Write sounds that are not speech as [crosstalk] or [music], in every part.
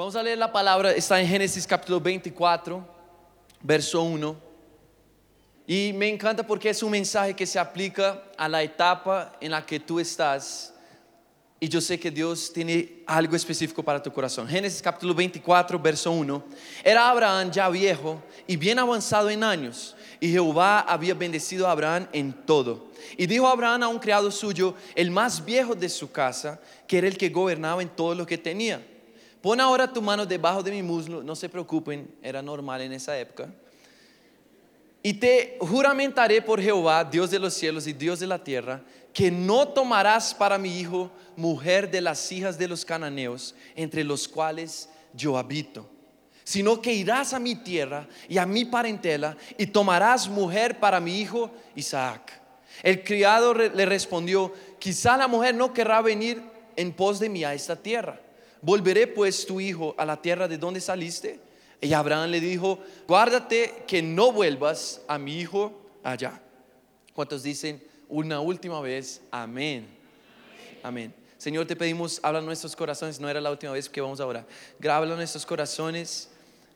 Vamos a leer la palabra, está en Génesis capítulo 24, verso 1. Y me encanta porque es un mensaje que se aplica a la etapa en la que tú estás. Y yo sé que Dios tiene algo específico para tu corazón. Génesis capítulo 24, verso 1. Era Abraham ya viejo y bien avanzado en años. Y Jehová había bendecido a Abraham en todo. Y dijo Abraham a un criado suyo, el más viejo de su casa, que era el que gobernaba en todo lo que tenía Pon ahora tu mano debajo de mi muslo, no se preocupen, era normal en esa época. Y te juramentaré por Jehová, Dios de los cielos y Dios de la tierra, que no tomarás para mi hijo mujer de las hijas de los cananeos, entre los cuales yo habito, sino que irás a mi tierra y a mi parentela y tomarás mujer para mi hijo Isaac. El criado le respondió, quizá la mujer no querrá venir en pos de mí a esta tierra volveré pues tu hijo a la tierra de donde saliste. Y Abraham le dijo, guárdate que no vuelvas a mi hijo allá. ¿Cuántos dicen una última vez? Amén. Amén. Señor, te pedimos, habla nuestros corazones. No era la última vez que vamos a orar. Habla nuestros corazones.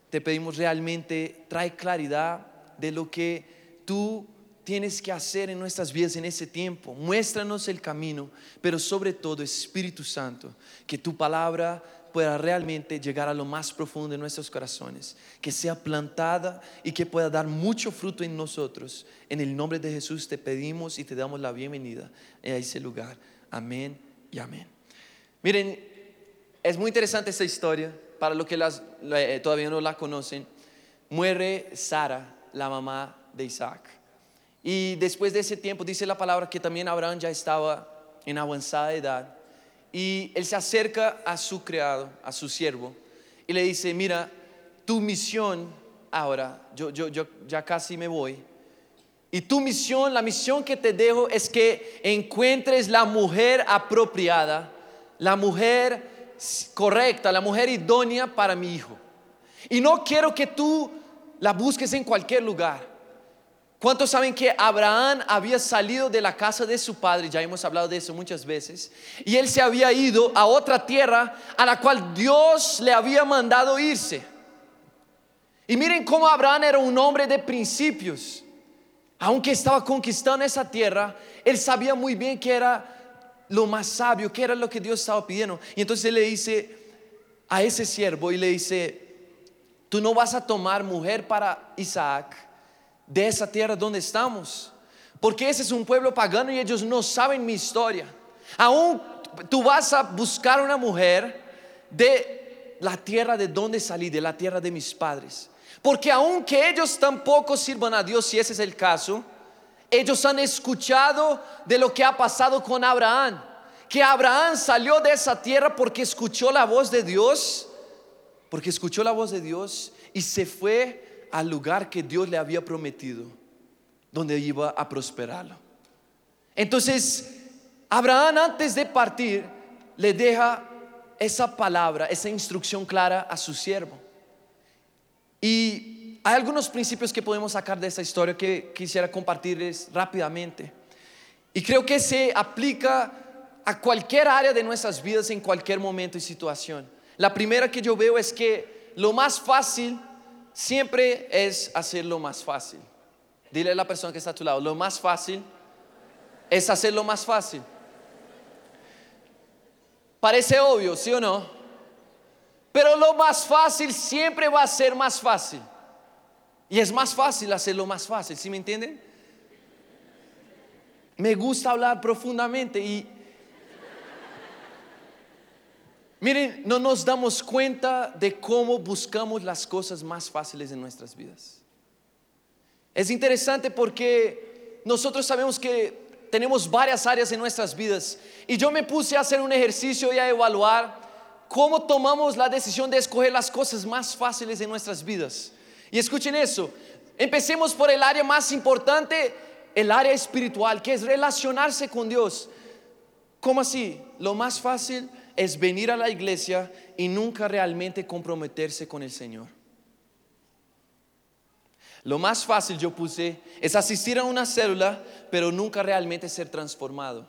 Te pedimos realmente, trae claridad de lo que tú tienes que hacer en nuestras vidas en ese tiempo. Muéstranos el camino, pero sobre todo, Espíritu Santo, que tu palabra pueda realmente llegar a lo más profundo de nuestros corazones, que sea plantada y que pueda dar mucho fruto en nosotros. En el nombre de Jesús te pedimos y te damos la bienvenida a ese lugar. Amén y amén. Miren, es muy interesante esta historia, para los que eh, todavía no la conocen. Muere Sara, la mamá de Isaac. Y después de ese tiempo dice la palabra que también Abraham ya estaba en avanzada edad. Y él se acerca a su criado, a su siervo, y le dice, mira, tu misión ahora, yo, yo, yo ya casi me voy. Y tu misión, la misión que te dejo es que encuentres la mujer apropiada, la mujer correcta, la mujer idónea para mi hijo. Y no quiero que tú la busques en cualquier lugar. ¿Cuántos saben que Abraham había salido de la casa de su padre? Ya hemos hablado de eso muchas veces. Y él se había ido a otra tierra a la cual Dios le había mandado irse. Y miren cómo Abraham era un hombre de principios. Aunque estaba conquistando esa tierra, él sabía muy bien que era lo más sabio, que era lo que Dios estaba pidiendo. Y entonces le dice a ese siervo y le dice, tú no vas a tomar mujer para Isaac de esa tierra donde estamos. Porque ese es un pueblo pagano y ellos no saben mi historia. Aún tú vas a buscar una mujer de la tierra de donde salí, de la tierra de mis padres. Porque aunque ellos tampoco sirvan a Dios, si ese es el caso, ellos han escuchado de lo que ha pasado con Abraham. Que Abraham salió de esa tierra porque escuchó la voz de Dios, porque escuchó la voz de Dios y se fue al lugar que Dios le había prometido, donde iba a prosperarlo. Entonces, Abraham antes de partir le deja esa palabra, esa instrucción clara a su siervo. Y hay algunos principios que podemos sacar de esta historia que quisiera compartirles rápidamente. Y creo que se aplica a cualquier área de nuestras vidas en cualquier momento y situación. La primera que yo veo es que lo más fácil siempre es hacerlo más fácil. Dile a la persona que está a tu lado, lo más fácil es hacerlo más fácil. Parece obvio, ¿sí o no? Pero lo más fácil siempre va a ser más fácil. Y es más fácil hacerlo más fácil, ¿sí me entienden? Me gusta hablar profundamente y Miren, no nos damos cuenta de cómo buscamos las cosas más fáciles en nuestras vidas. Es interesante porque nosotros sabemos que tenemos varias áreas en nuestras vidas y yo me puse a hacer un ejercicio y a evaluar cómo tomamos la decisión de escoger las cosas más fáciles en nuestras vidas. Y escuchen eso, empecemos por el área más importante, el área espiritual, que es relacionarse con Dios. ¿Cómo así? Lo más fácil es venir a la iglesia y nunca realmente comprometerse con el Señor. Lo más fácil yo puse es asistir a una célula, pero nunca realmente ser transformado.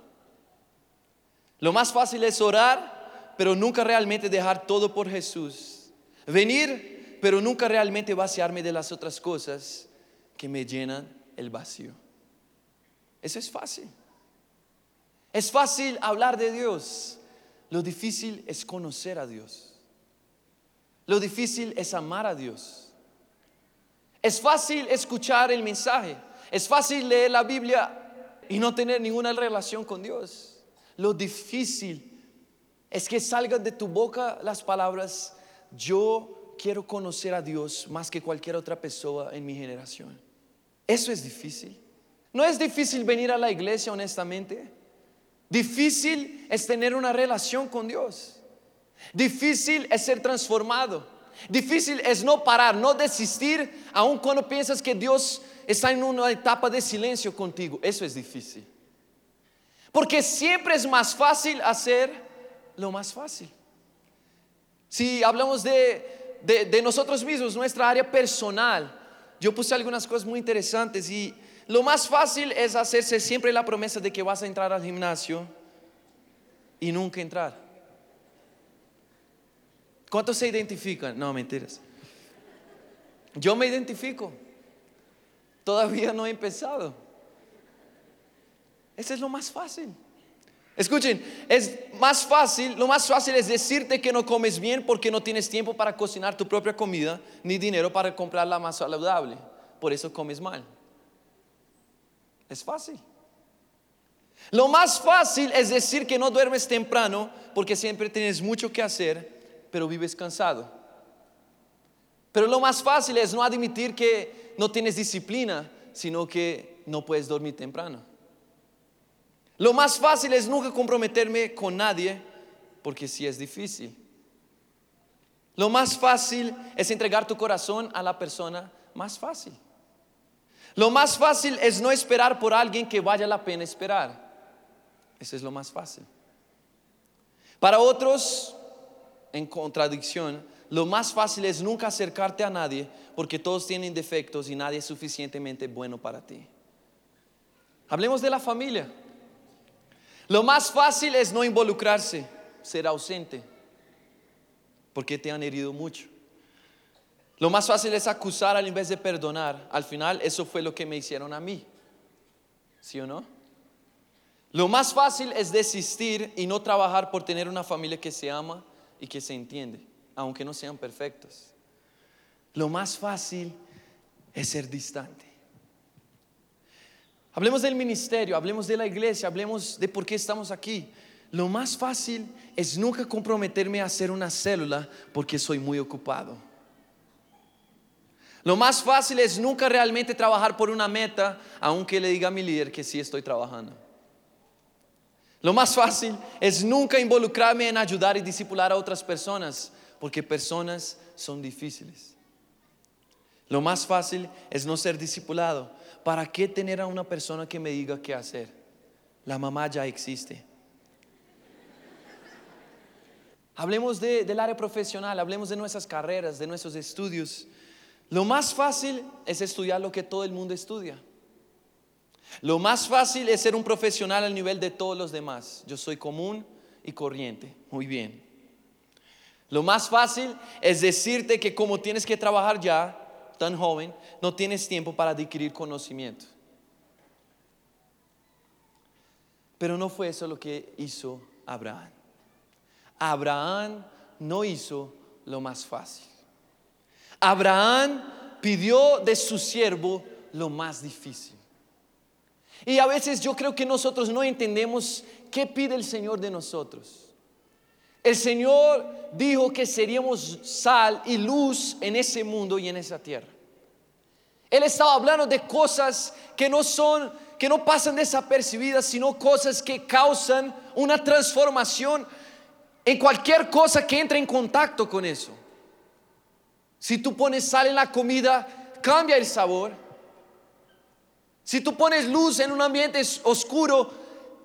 Lo más fácil es orar, pero nunca realmente dejar todo por Jesús. Venir, pero nunca realmente vaciarme de las otras cosas que me llenan el vacío. Eso es fácil. Es fácil hablar de Dios. Lo difícil es conocer a Dios. Lo difícil es amar a Dios. Es fácil escuchar el mensaje. Es fácil leer la Biblia y no tener ninguna relación con Dios. Lo difícil es que salgan de tu boca las palabras, yo quiero conocer a Dios más que cualquier otra persona en mi generación. Eso es difícil. No es difícil venir a la iglesia, honestamente. Difícil es tener una relación con Dios. Difícil es ser transformado. Difícil es no parar, no desistir, aun cuando piensas que Dios está en una etapa de silencio contigo. Eso es difícil. Porque siempre es más fácil hacer lo más fácil. Si hablamos de, de, nosotros mismos, nuestra área personal, yo puse algunas cosas muy interesantes y lo más fácil es hacerse siempre la promesa de que vas a entrar al gimnasio y nunca entrar. ¿Cuántos se identifican? No, mentiras. Yo me identifico. Todavía no he empezado. Ese es lo más fácil. Escuchen, es más fácil, lo más fácil es decirte que no comes bien porque no tienes tiempo para cocinar tu propia comida ni dinero para comprarla más saludable. Por eso comes mal. Es fácil. Lo más fácil es decir que no duermes temprano porque siempre tienes mucho que hacer, pero vives cansado. Pero lo más fácil es no admitir que no tienes disciplina, sino que no puedes dormir temprano. Lo más fácil es nunca comprometerme con nadie, porque sí es difícil. Lo más fácil es entregar tu corazón a la persona más fácil. Lo más fácil es no esperar por alguien que vaya la pena esperar. Eso es lo más fácil. Para otros, en contradicción, lo más fácil es nunca acercarte a nadie porque todos tienen defectos y nadie es suficientemente bueno para ti. Hablemos de la familia. Lo más fácil es no involucrarse, ser ausente, porque te han herido mucho. Lo más fácil es acusar al vez de perdonar. Al final, eso fue lo que me hicieron a mí. ¿Sí o no? Lo más fácil es desistir y no trabajar por tener una familia que se ama y que se entiende, aunque no sean perfectos. Lo más fácil es ser distante. Hablemos del ministerio, hablemos de la iglesia, hablemos de por qué estamos aquí. Lo más fácil es nunca comprometerme a hacer una célula porque soy muy ocupado. Lo más fácil es nunca realmente trabajar por una meta, aunque le diga a mi líder que sí estoy trabajando. Lo más fácil es nunca involucrarme en ayudar y discipular a otras personas, porque personas son difíciles. Lo más fácil es no ser discipulado. ¿Para qué tener a una persona que me diga qué hacer? La mamá ya existe. Hablemos del área profesional, hablemos de nuestras carreras, de nuestros estudios. Lo más fácil es estudiar lo que todo el mundo estudia. Lo más fácil es ser un profesional al nivel de todos los demás. Yo soy común y corriente. Muy bien. Lo más fácil es decirte que como tienes que trabajar ya, tan joven, no tienes tiempo para adquirir conocimiento. Pero no fue eso lo que hizo Abraham. Abraham no hizo lo más fácil. Abraham pidió de su siervo lo más difícil. Y a veces yo creo que nosotros no entendemos qué pide el Señor de nosotros. El Señor dijo que seríamos sal y luz en ese mundo y en esa tierra. Él estaba hablando de cosas que no son, que no pasan desapercibidas, sino cosas que causan una transformación en cualquier cosa que entre en contacto con eso. Si tú pones sal en la comida, cambia el sabor. Si tú pones luz en un ambiente oscuro,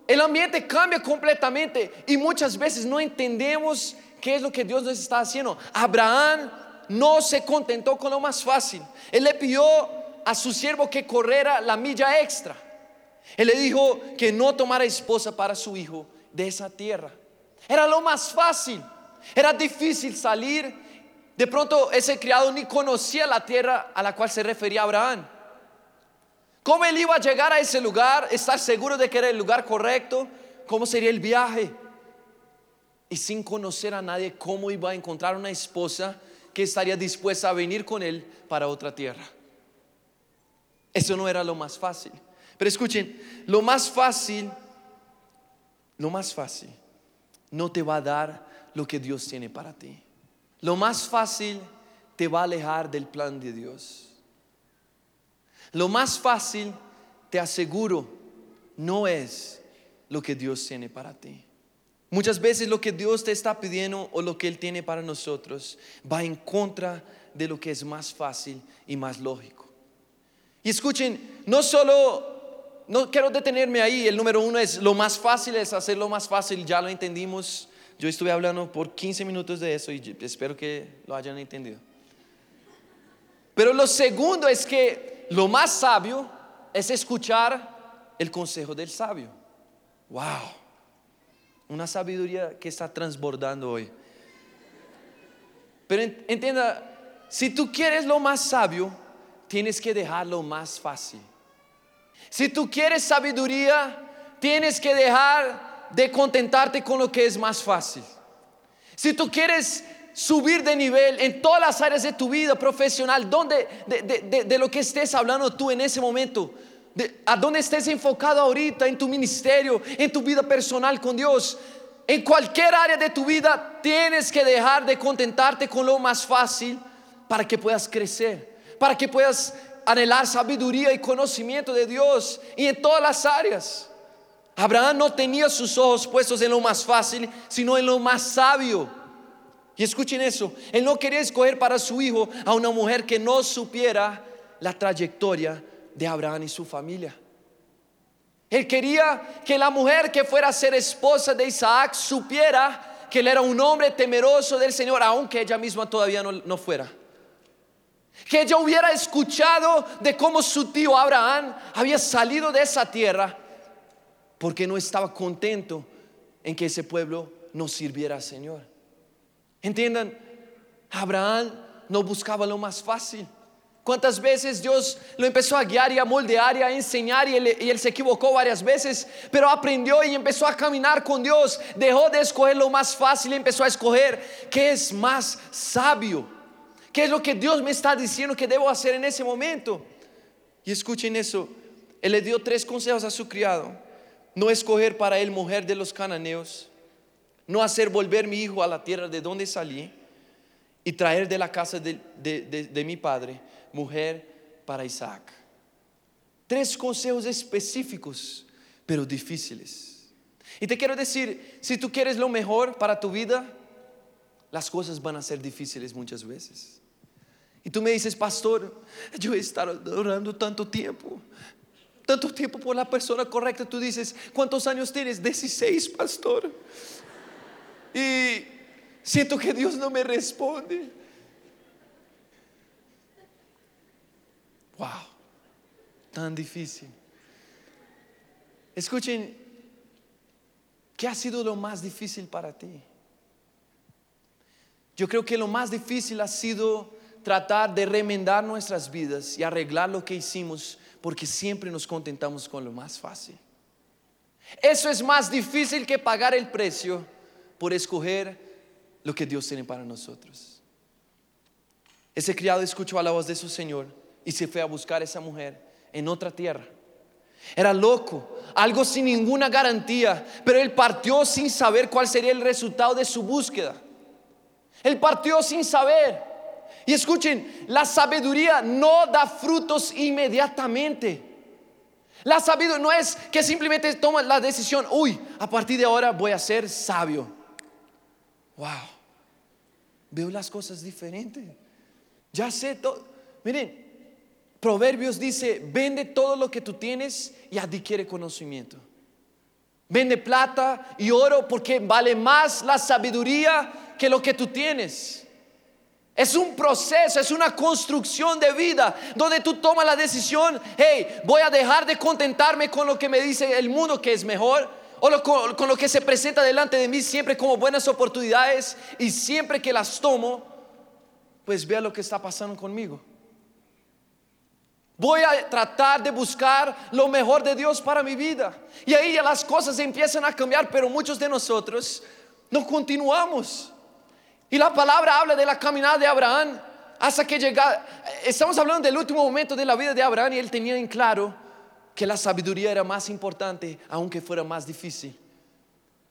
el ambiente cambia completamente. Y muchas veces no entendemos qué es lo que Dios nos está haciendo. Abraham no se contentó con lo más fácil. Él le pidió a su siervo que corriera la milla extra. Él le dijo que no tomara esposa para su hijo de esa tierra. Era lo más fácil. Era difícil salir De pronto ese criado ni conocía la tierra a la cual se refería Abraham. ¿Cómo él iba a llegar a ese lugar? Estar seguro de que era el lugar correcto. ¿Cómo sería el viaje? Y sin conocer a nadie, ¿cómo iba a encontrar una esposa que estaría dispuesta a venir con él para otra tierra? Eso no era lo más fácil. Pero escuchen, lo más fácil, lo más fácil, no te va a dar lo que Dios tiene para ti. Lo más fácil te va a alejar del plan de Dios. Lo más fácil, te aseguro, no es lo que Dios tiene para ti. Muchas veces lo que Dios te está pidiendo o lo que Él tiene para nosotros va en contra de lo que es más fácil y más lógico. Y escuchen, no solo no quiero detenerme ahí. El número uno es lo más fácil es hacer lo más fácil, ya lo entendimos. Yo estuve hablando por 15 minutos de eso y espero que lo hayan entendido. Pero lo segundo es que lo más sabio es escuchar el consejo del sabio. Wow. Una sabiduría que está transbordando hoy. Pero entienda, si tú quieres lo más sabio, tienes que dejar lo más fácil. Si tú quieres sabiduría, tienes que dejar de contentarte con lo que es más fácil. Si tú quieres subir de nivel en todas las áreas de tu vida profesional, donde, de, lo que estés hablando tú en ese momento, a donde estés enfocado ahorita en tu ministerio, en tu vida personal con Dios, en cualquier área de tu vida, tienes que dejar de contentarte con lo más fácil para que puedas crecer, para que puedas anhelar sabiduría y conocimiento de Dios y en todas las áreas. Abraham no tenía sus ojos puestos en lo más fácil, sino en lo más sabio. Y escuchen eso, él no quería escoger para su hijo a una mujer que no supiera la trayectoria de Abraham y su familia. Él quería que la mujer que fuera a ser esposa de Isaac supiera que él era un hombre temeroso del Señor, aunque ella misma todavía no, no fuera. Que ella hubiera escuchado de cómo su tío Abraham había salido de esa tierra porque no estaba contento en que ese pueblo no sirviera al Señor. Entiendan, Abraham no buscaba lo más fácil. ¿Cuántas veces Dios lo empezó a guiar y a moldear y a enseñar y él, y él, se equivocó varias veces, pero aprendió y empezó a caminar con Dios, dejó de escoger lo más fácil y empezó a escoger qué es más sabio. ¿Qué es lo que Dios me está diciendo que debo hacer en ese momento? Y escuchen eso. Él le dio tres consejos a su criado. No escoger para él mujer de los cananeos. No hacer volver mi hijo a la tierra de donde salí. Y traer de la casa de, de mi padre mujer para Isaac. Tres consejos específicos, pero difíciles. Y te quiero decir, si tú quieres lo mejor para tu vida, las cosas van a ser difíciles muchas veces. Y tú me dices, pastor, yo he estado orando tanto tiempo, tanto tiempo por la persona correcta. Tú dices, ¿cuántos años tienes? 16, pastor. Y siento que Dios no me responde. Wow, tan difícil. Escuchen, ¿qué ha sido lo más difícil para ti? Yo creo que lo más difícil ha sido tratar de remendar nuestras vidas y arreglar lo que hicimos porque siempre nos contentamos con lo más fácil. Eso es más difícil que pagar el precio por escoger lo que Dios tiene para nosotros. Ese criado escuchó a la voz de su Señor y se fue a buscar a esa mujer en otra tierra. Era loco, algo sin ninguna garantía, pero él partió sin saber cuál sería el resultado de su búsqueda. Él partió sin saber. Y escuchen, la sabiduría no da frutos inmediatamente. La sabiduría no es que simplemente toma la decisión, uy, a partir de ahora voy a ser sabio. Wow, veo las cosas diferentes. Ya sé todo. Miren, Proverbios dice, vende todo lo que tú tienes y adquiere conocimiento. Vende plata y oro porque vale más la sabiduría que lo que tú tienes. Es un proceso, es una construcción de vida donde tú tomas la decisión, hey, voy a dejar de contentarme con lo que me dice el mundo que es mejor o con, lo que se presenta delante de mí siempre como buenas oportunidades y siempre que las tomo, pues vea lo que está pasando conmigo. Voy a tratar de buscar lo mejor de Dios para mi vida. Y ahí las cosas empiezan a cambiar, pero muchos de nosotros no continuamos. Y la palabra habla de la caminada de Abraham hasta que llega. Estamos hablando del último momento de la vida de Abraham y él tenía en claro que la sabiduría era más importante, aunque fuera más difícil.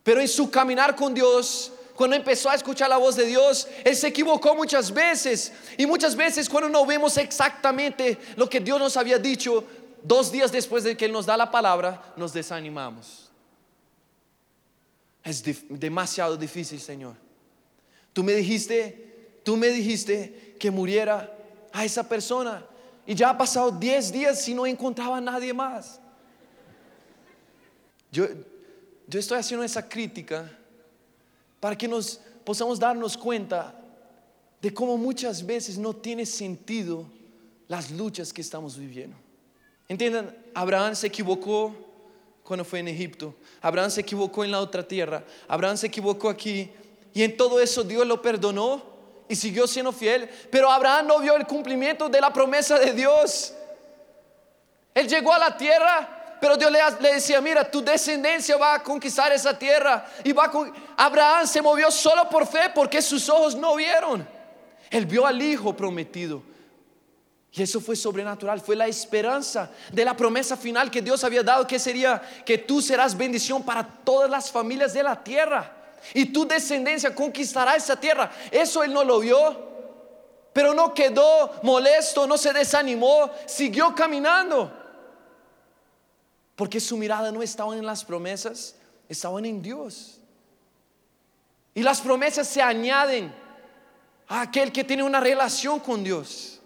Pero en su caminar con Dios, cuando empezó a escuchar la voz de Dios, Él se equivocó muchas veces. Y muchas veces cuando no vemos exactamente lo que Dios nos había dicho, dos días después de que Él nos da la palabra, nos desanimamos. Es demasiado difícil, Señor. Tú me dijiste, tú me dijiste que muriera a esa persona. Y ya ha pasado 10 días y no encontraba a nadie más. Yo, yo estoy haciendo esa crítica para que nos podamos darnos cuenta de cómo muchas veces no tiene sentido las luchas que estamos viviendo. Entiendan, Abraham se equivocó cuando fue en Egipto, Abraham se equivocó en la otra tierra, Abraham se equivocó aquí y en todo eso Dios lo perdonó y siguió siendo fiel, pero Abraham no vio el cumplimiento de la promesa de Dios. Él llegó a la tierra pero Dios le, decía, mira, tu descendencia va a conquistar esa tierra. Y. Abraham se movió solo por fe porque sus ojos no vieron. Él vio al Hijo prometido. Y eso fue sobrenatural, fue la esperanza de la promesa final que Dios había dado, que sería que tú serás bendición para todas las familias de la tierra. Y tu descendencia conquistará esa tierra. Eso él no lo vio, pero no quedó molesto, no se desanimó, siguió caminando. Porque su mirada no estaba en las promesas, estaban en Dios. Y las promesas se añaden a aquel que tiene una relación con Dios.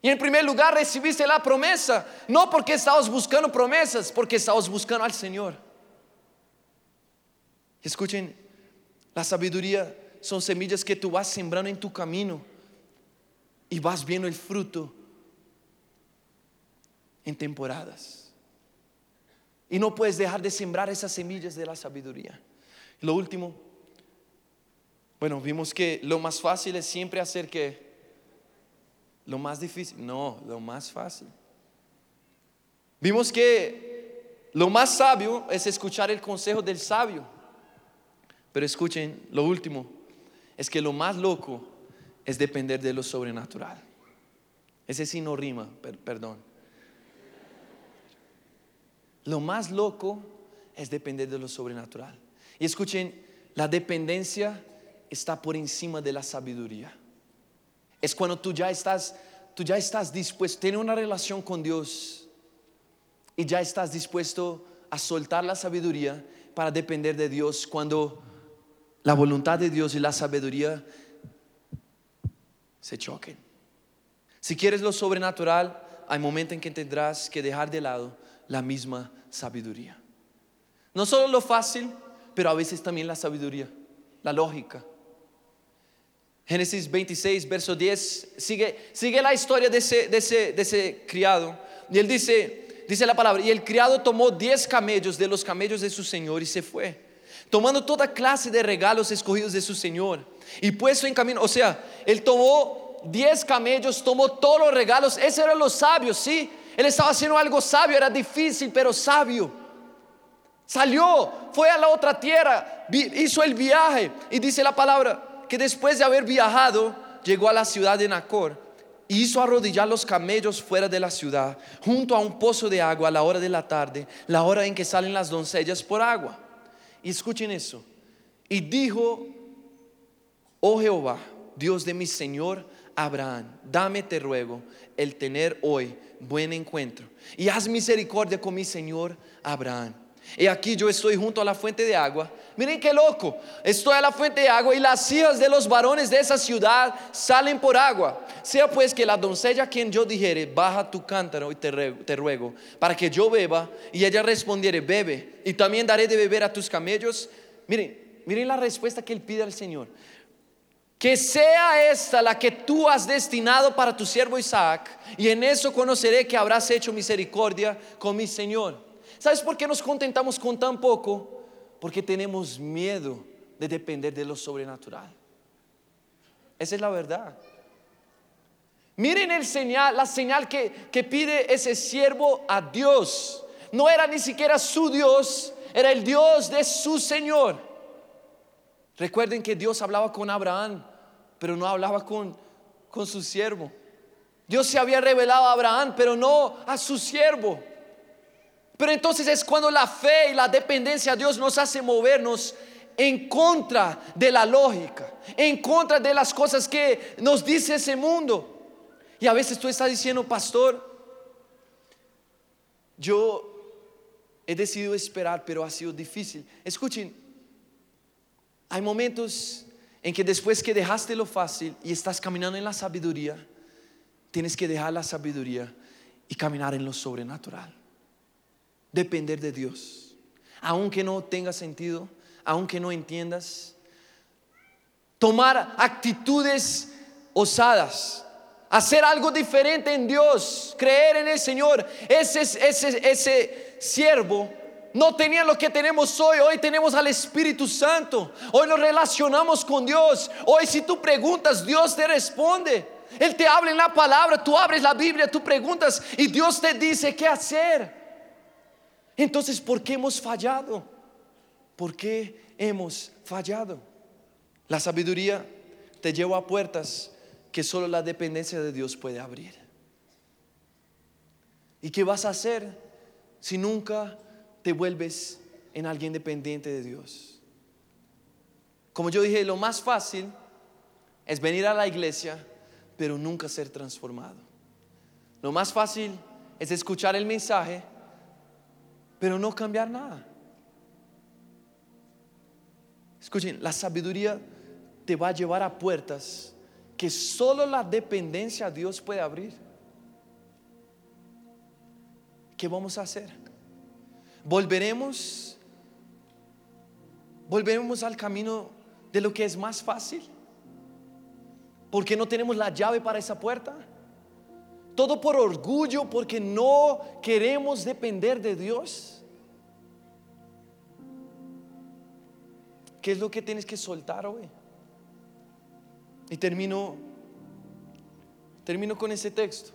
Y en primer lugar recibiste la promesa, no porque estabas buscando promesas, porque estabas buscando al Señor. Escuchen, la sabiduría son semillas que tú vas sembrando en tu camino y vas viendo el fruto en temporadas. Y no puedes dejar de sembrar esas semillas de la sabiduría. Lo último, bueno, vimos que lo más fácil es siempre hacer que lo más difícil, no, lo más fácil. Vimos que lo más sabio es escuchar el consejo del sabio. Pero escuchen, lo último es que lo más loco es depender de lo sobrenatural. Ese sí no rima, perdón. Lo más loco es depender de lo sobrenatural. Y escuchen, la dependencia está por encima de la sabiduría. Es cuando tú ya estás, tú ya estás dispuesto, tener una relación con Dios y ya estás dispuesto a soltar la sabiduría para depender de Dios cuando la voluntad de Dios y la sabiduría se choquen. Si quieres lo sobrenatural, hay momentos en que tendrás que dejar de lado la misma sabiduría. No solo lo fácil, pero a veces también la sabiduría, la lógica. Génesis 26, verso 10, sigue, sigue la historia de ese, de, ese, de ese criado. Y él dice, dice la palabra, y el criado tomó 10 camellos de los camellos de su señor y se fue, tomando toda clase de regalos escogidos de su señor. Y puesto en camino, o sea, él tomó 10 camellos, tomó todos los regalos, ese eran los sabios, sí, él estaba haciendo algo sabio, era difícil, pero sabio. Salió, fue a la otra tierra, hizo el viaje y dice la palabra que después de haber viajado, llegó a la ciudad de Nacor y hizo arrodillar los camellos fuera de la ciudad, junto a un pozo de agua a la hora de la tarde, la hora en que salen las doncellas por agua. Y escuchen eso. Y dijo, oh Jehová, Dios de mi Señor Abraham, dame te ruego el tener hoy buen encuentro. Y haz misericordia con mi Señor Abraham. Y aquí yo estoy junto a la fuente de agua. Miren qué loco. Estoy a la fuente de agua y las hijas de los varones de esa ciudad salen por agua. Sea pues que la doncella a quien yo dijere, baja tu cántaro y te te ruego, para que yo beba. Y ella respondiere, bebe. Y también daré de beber a tus camellos. Miren, miren la respuesta que él pide al Señor. Que sea esta la que tú has destinado para tu siervo Isaac, y en eso conoceré que habrás hecho misericordia con mi Señor. ¿Sabes por qué nos contentamos con tan poco? Porque tenemos miedo de depender de lo sobrenatural. Esa es la verdad. Miren el señal, la señal que, que pide ese siervo a Dios. No era ni siquiera su Dios, era el Dios de su Señor. Recuerden que Dios hablaba con Abraham, pero no hablaba con, con su siervo. Dios se había revelado a Abraham, pero no a su siervo. Pero entonces es cuando la fe y la dependencia a Dios nos hace movernos en contra de la lógica, en contra de las cosas que nos dice ese mundo. Y a veces tú estás diciendo, pastor, yo he decidido esperar, pero ha sido difícil. Escuchen, hay momentos en que después que dejaste lo fácil y estás caminando en la sabiduría, tienes que dejar la sabiduría y caminar en lo sobrenatural. Depender de Dios. Aunque no tenga sentido, aunque no entiendas. Tomar actitudes osadas hacer algo diferente en Dios, creer en el Señor. Ese, ese, ese siervo no tenía lo que tenemos hoy. Hoy tenemos al Espíritu Santo. Hoy nos relacionamos con Dios. Hoy si tú preguntas, Dios te responde. Él te habla en la palabra, tú abres la Biblia, tú preguntas y Dios te dice qué hacer. Entonces, ¿por qué hemos fallado? ¿Por qué hemos fallado? La sabiduría te lleva a puertas que solo la dependencia de Dios puede abrir. ¿Y qué vas a hacer si nunca te vuelves en alguien dependiente de Dios? Como yo dije, lo más fácil es venir a la iglesia, pero nunca ser transformado. Lo más fácil es escuchar el mensaje, pero no cambiar nada. Escuchen, la sabiduría te va a llevar a puertas que solo la dependencia a Dios puede abrir. ¿Qué vamos a hacer? ¿Volveremos? ¿Volveremos al camino de lo que es más fácil? Porque no tenemos la llave para esa puerta. Todo por orgullo, porque no queremos depender de Dios. ¿Qué es lo que tienes que soltar hoy? Y termino, termino con ese texto.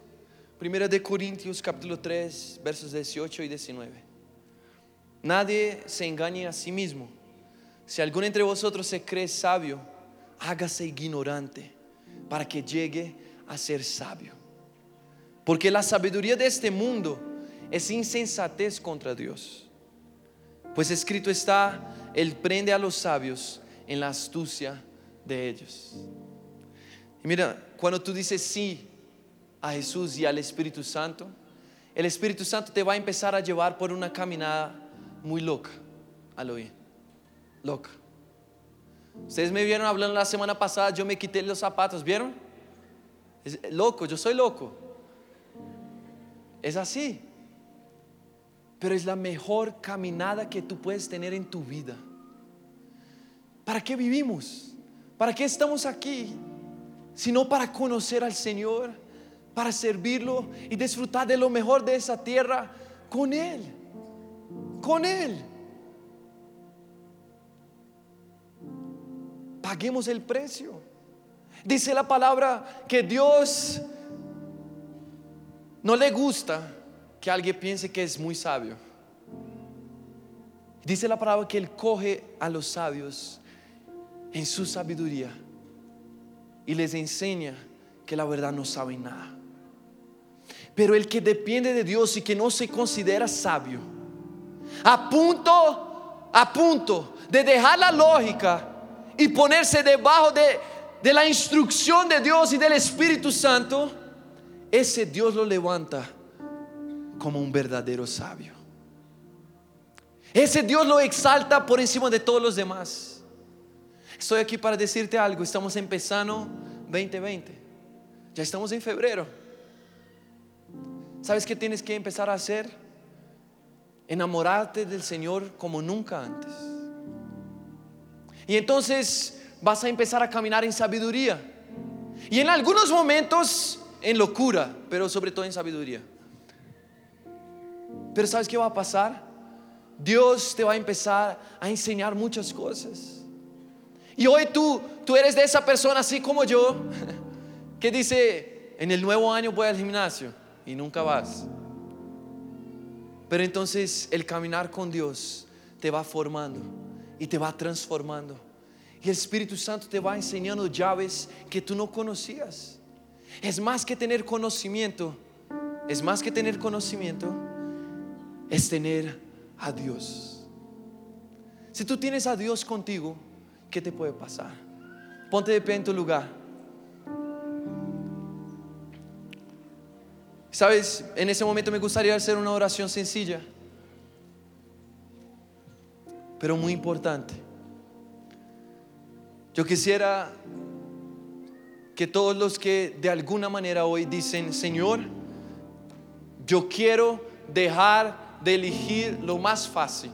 Primera de Corintios capítulo 3, versos 18 y 19. Nadie se engañe a sí mismo. Si alguno entre vosotros se cree sabio, hágase ignorante para que llegue a ser sabio. Porque la sabiduría de este mundo es insensatez contra Dios. Pues escrito está, Él prende a los sabios en la astucia de ellos. Y mira, cuando tú dices sí a Jesús y al Espíritu Santo, el Espíritu Santo te va a empezar a llevar por una caminada muy loca, al oír, loca. Ustedes me vieron hablando la semana pasada, yo me quité los zapatos, ¿vieron? Loco, yo soy loco. Es así. Pero es la mejor caminada que tú puedes tener en tu vida. ¿Para qué vivimos? ¿Para qué estamos aquí? sino para conocer al Señor, para servirlo y disfrutar de lo mejor de esa tierra con Él, con Él. Paguemos el precio. Dice la palabra que Dios no le gusta que alguien piense que es muy sabio. Dice la palabra que Él coge a los sabios en su sabiduría y les enseña que la verdad no saben nada. Pero el que depende de Dios y que no se considera sabio, a punto, a punto de dejar la lógica y ponerse debajo de, de la instrucción de Dios y del Espíritu Santo, ese Dios lo levanta como un verdadero sabio. Ese Dios lo exalta por encima de todos los demás. Estoy aquí para decirte algo. Estamos empezando 2020. Ya estamos en febrero. ¿Sabes qué tienes que empezar a hacer? Enamorarte del Señor como nunca antes. Y entonces vas a empezar a caminar en sabiduría. Y en algunos momentos en locura, pero sobre todo en sabiduría. Pero ¿sabes qué va a pasar? Dios te va a empezar a enseñar muchas cosas. Y hoy tú, tú eres de esa persona así como yo, [laughs] que dice, en el nuevo año voy al gimnasio y nunca vas. Pero entonces el caminar con Dios te va formando y te va transformando. Y el Espíritu Santo te va enseñando llaves que tú no conocías. Es más que tener conocimiento, es más que tener conocimiento, es tener a Dios. Si tú tienes a Dios contigo, ¿qué te puede pasar? Ponte de pie en tu lugar. Sabes, en ese momento me gustaría hacer una oración sencilla, pero muy importante. Yo quisiera que todos los que de alguna manera hoy dicen, Señor, yo quiero dejar de elegir lo más fácil.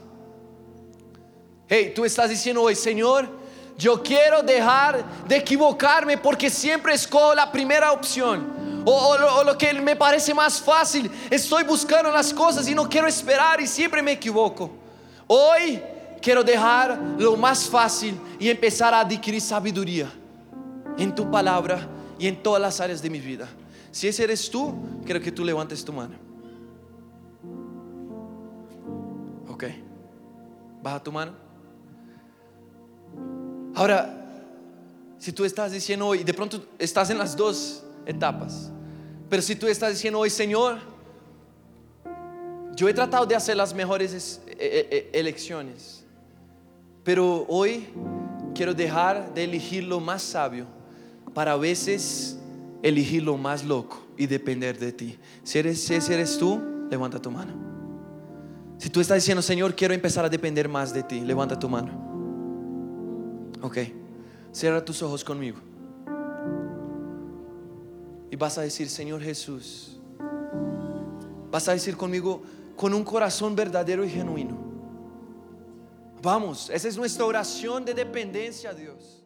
Hey, tú estás diciendo hoy, Señor, yo quiero dejar de equivocarme porque siempre escojo la primera opción. O, lo, lo, que me parece más fácil. Estoy buscando las cosas y no quiero esperar y siempre me equivoco. Hoy quiero dejar lo más fácil y empezar a adquirir sabiduría en tu palabra y en todas las áreas de mi vida. Si ese eres tú, quiero que tú levantes tu mano. Ok. Baja tu mano. Ahora, si tú estás diciendo hoy, de pronto estás en las dos etapas, pero si tú estás diciendo hoy, Señor, yo he tratado de hacer las mejores e, e, e, elecciones, pero hoy quiero dejar de elegir lo más sabio para veces elegir lo más loco y depender de ti. Si eres, si eres tú, levanta tu mano. Si tú estás diciendo, Señor, quiero empezar a depender más de ti, levanta tu mano. Ok, cierra tus ojos conmigo. Y vas a decir, Señor Jesús, vas a decir conmigo con un corazón verdadero y genuino. Vamos, esa es nuestra oración de dependencia a Dios.